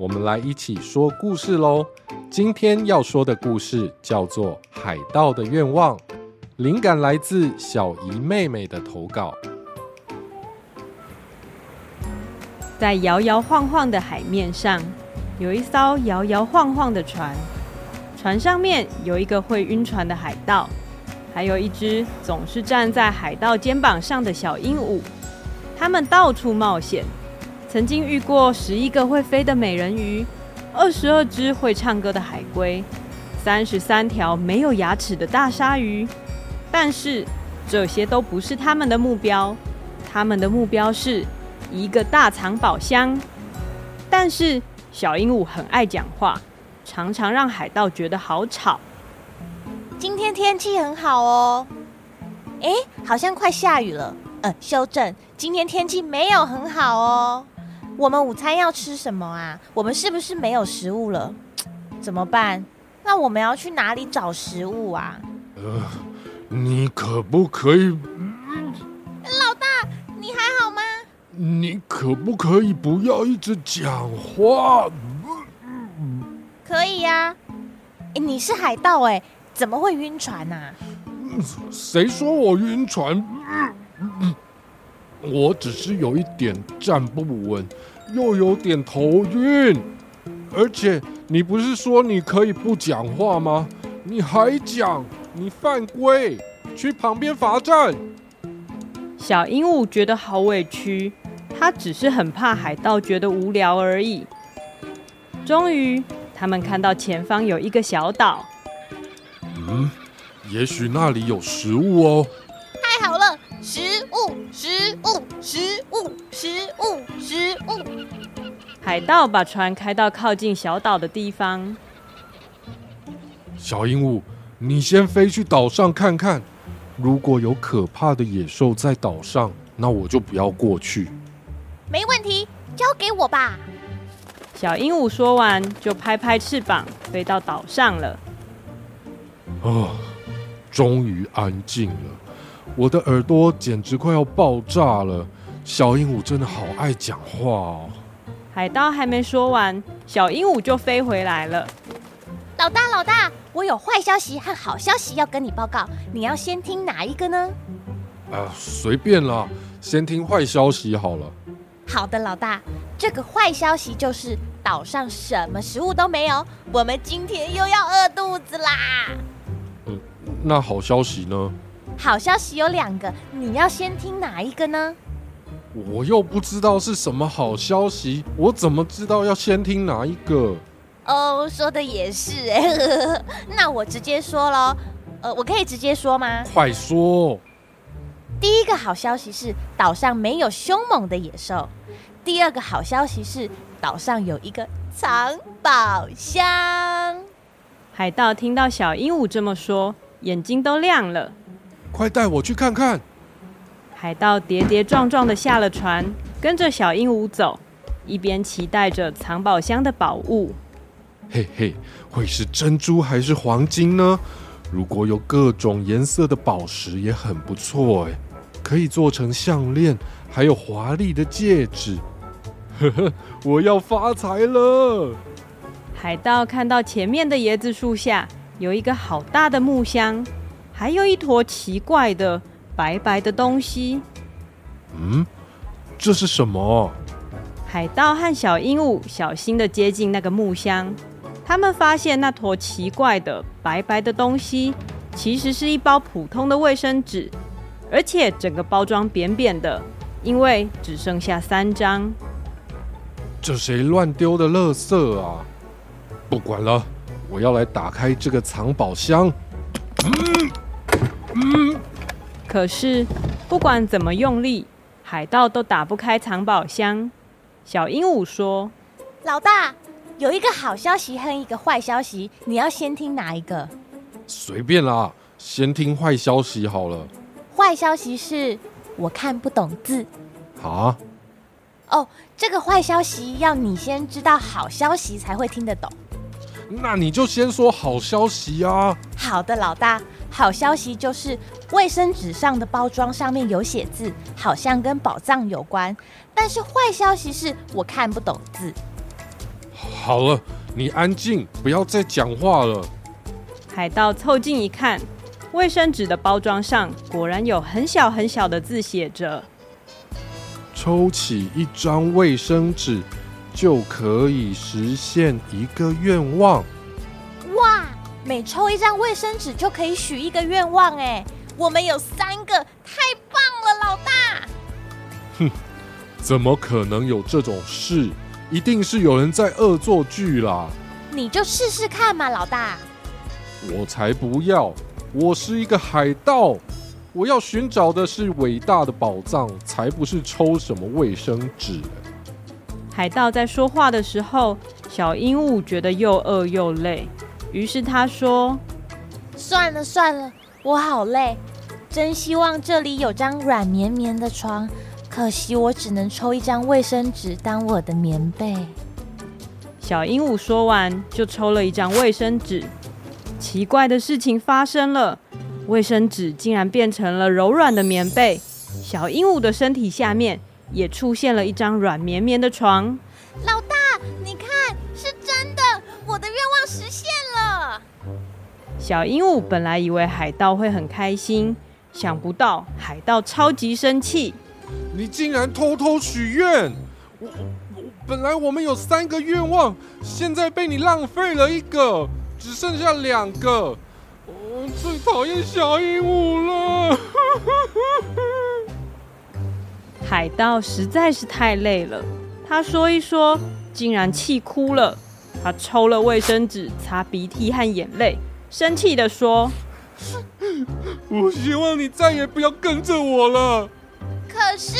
我们来一起说故事喽！今天要说的故事叫做《海盗的愿望》，灵感来自小姨妹妹的投稿。在摇摇晃晃的海面上，有一艘摇摇晃晃的船，船上面有一个会晕船的海盗，还有一只总是站在海盗肩膀上的小鹦鹉。他们到处冒险。曾经遇过十一个会飞的美人鱼，二十二只会唱歌的海龟，三十三条没有牙齿的大鲨鱼，但是这些都不是他们的目标。他们的目标是一个大藏宝箱。但是小鹦鹉很爱讲话，常常让海盗觉得好吵。今天天气很好哦，哎，好像快下雨了。嗯，修正，今天天气没有很好哦。我们午餐要吃什么啊？我们是不是没有食物了？怎么办？那我们要去哪里找食物啊？呃，你可不可以？老大，你还好吗？你可不可以不要一直讲话？可以呀。诶，你是海盗哎，怎么会晕船啊？谁说我晕船？我只是有一点站不稳，又有点头晕，而且你不是说你可以不讲话吗？你还讲，你犯规，去旁边罚站。小鹦鹉觉得好委屈，它只是很怕海盗觉得无聊而已。终于，他们看到前方有一个小岛。嗯，也许那里有食物哦。食物，食物，食物，食物，食物。海盗把船开到靠近小岛的地方。小鹦鹉，你先飞去岛上看看，如果有可怕的野兽在岛上，那我就不要过去。没问题，交给我吧。小鹦鹉说完，就拍拍翅膀飞到岛上了。啊，终于安静了。我的耳朵简直快要爆炸了！小鹦鹉真的好爱讲话哦。海盗还没说完，小鹦鹉就飞回来了。老大，老大，我有坏消息和好消息要跟你报告，你要先听哪一个呢？啊，随便啦，先听坏消息好了。好的，老大，这个坏消息就是岛上什么食物都没有，我们今天又要饿肚子啦。嗯，那好消息呢？好消息有两个，你要先听哪一个呢？我又不知道是什么好消息，我怎么知道要先听哪一个？哦，说的也是哎，那我直接说喽。呃，我可以直接说吗？快说！第一个好消息是岛上没有凶猛的野兽。第二个好消息是岛上有一个藏宝箱。海盗听到小鹦鹉这么说，眼睛都亮了。快带我去看看！海盗跌跌撞撞的下了船，跟着小鹦鹉走，一边期待着藏宝箱的宝物。嘿嘿，会是珍珠还是黄金呢？如果有各种颜色的宝石也很不错哎，可以做成项链，还有华丽的戒指。呵呵，我要发财了！海盗看到前面的椰子树下有一个好大的木箱。还有一坨奇怪的白白的东西。嗯，这是什么？海盗和小鹦鹉小心的接近那个木箱，他们发现那坨奇怪的白白的东西，其实是一包普通的卫生纸，而且整个包装扁扁的，因为只剩下三张。这谁乱丢的垃圾啊？不管了，我要来打开这个藏宝箱。可是不管怎么用力，海盗都打不开藏宝箱。小鹦鹉说：“老大，有一个好消息和一个坏消息，你要先听哪一个？”随便啦，先听坏消息好了。坏消息是我看不懂字。啊？哦，这个坏消息要你先知道好消息才会听得懂。那你就先说好消息啊。好的，老大，好消息就是卫生纸上的包装上面有写字，好像跟宝藏有关。但是坏消息是我看不懂字。好了，你安静，不要再讲话了。海盗凑近一看，卫生纸的包装上果然有很小很小的字写着。抽起一张卫生纸，就可以实现一个愿望。哇！每抽一张卫生纸就可以许一个愿望，哎，我们有三个，太棒了，老大！哼，怎么可能有这种事？一定是有人在恶作剧啦！你就试试看嘛，老大！我才不要！我是一个海盗。我要寻找的是伟大的宝藏，才不是抽什么卫生纸。海盗在说话的时候，小鹦鹉觉得又饿又累，于是他说：“算了算了，我好累，真希望这里有张软绵绵的床，可惜我只能抽一张卫生纸当我的棉被。”小鹦鹉说完，就抽了一张卫生纸。奇怪的事情发生了。卫生纸竟然变成了柔软的棉被，小鹦鹉的身体下面也出现了一张软绵绵的床。老小鹦鹉本来以为海盗会很开心，想不到海盗超级生气。你竟然偷偷许愿！我我本来我们有三个愿望，现在被你浪费了一个，只剩下两个。我最讨厌小鹦鹉了。海盗实在是太累了，他说一说，竟然气哭了。他抽了卫生纸擦鼻涕和眼泪，生气的说：“我希望你再也不要跟着我了。”可是，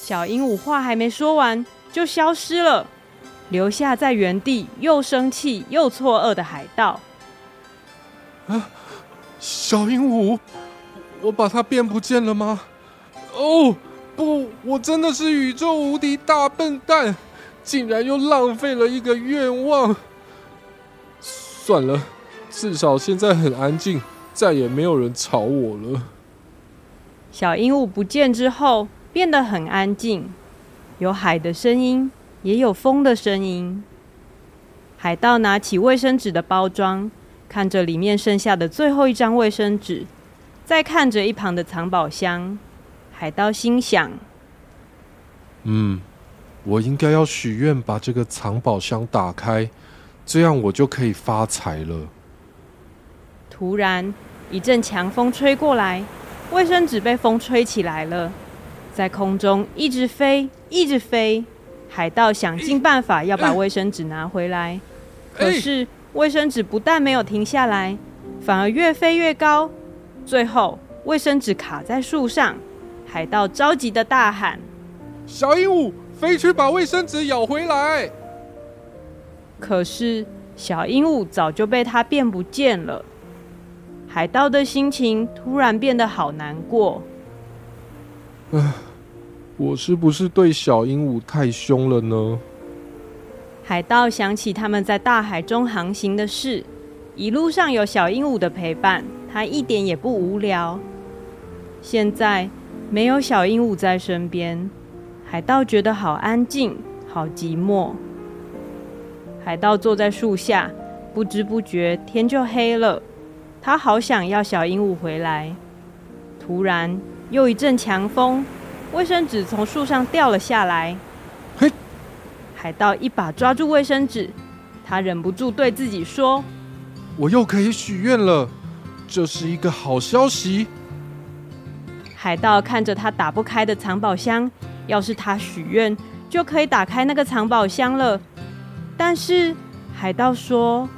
小鹦鹉话还没说完就消失了，留下在原地又生气又错愕的海盗。啊，小鹦鹉，我把它变不见了吗？哦，不，我真的是宇宙无敌大笨蛋，竟然又浪费了一个愿望。算了，至少现在很安静，再也没有人吵我了。小鹦鹉不见之后，变得很安静，有海的声音，也有风的声音。海盗拿起卫生纸的包装。看着里面剩下的最后一张卫生纸，再看着一旁的藏宝箱，海盗心想：“嗯，我应该要许愿把这个藏宝箱打开，这样我就可以发财了。”突然，一阵强风吹过来，卫生纸被风吹起来了，在空中一直飞，一直飞。海盗想尽办法要把卫生纸拿回来，可是……卫生纸不但没有停下来，反而越飞越高。最后，卫生纸卡在树上。海盗着急的大喊：“小鹦鹉，飞去把卫生纸咬回来！”可是，小鹦鹉早就被他变不见了。海盗的心情突然变得好难过。唉，我是不是对小鹦鹉太凶了呢？海盗想起他们在大海中航行的事，一路上有小鹦鹉的陪伴，他一点也不无聊。现在没有小鹦鹉在身边，海盗觉得好安静，好寂寞。海盗坐在树下，不知不觉天就黑了。他好想要小鹦鹉回来。突然又一阵强风，卫生纸从树上掉了下来。嘿！海盗一把抓住卫生纸，他忍不住对自己说：“我又可以许愿了，这是一个好消息。”海盗看着他打不开的藏宝箱，要是他许愿，就可以打开那个藏宝箱了。但是海盗说：“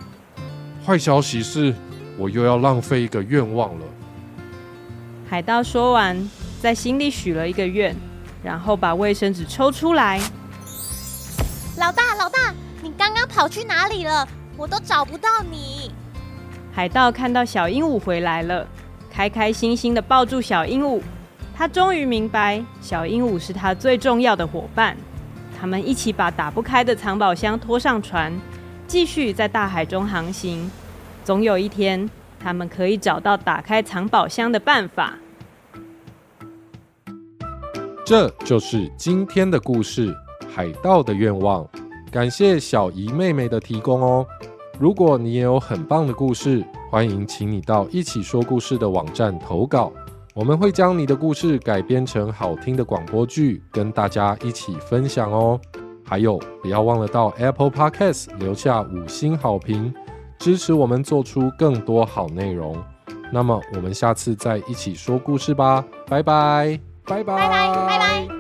坏消息是，我又要浪费一个愿望了。”海盗说完，在心里许了一个愿，然后把卫生纸抽出来。老大，老大，你刚刚跑去哪里了？我都找不到你。海盗看到小鹦鹉回来了，开开心心的抱住小鹦鹉。他终于明白，小鹦鹉是他最重要的伙伴。他们一起把打不开的藏宝箱拖上船，继续在大海中航行。总有一天，他们可以找到打开藏宝箱的办法。这就是今天的故事《海盗的愿望》。感谢小姨妹妹的提供哦。如果你也有很棒的故事，欢迎请你到一起说故事的网站投稿。我们会将你的故事改编成好听的广播剧，跟大家一起分享哦。还有，不要忘了到 Apple Podcast 留下五星好评，支持我们做出更多好内容。那么，我们下次再一起说故事吧，拜拜，拜拜，拜拜，拜拜。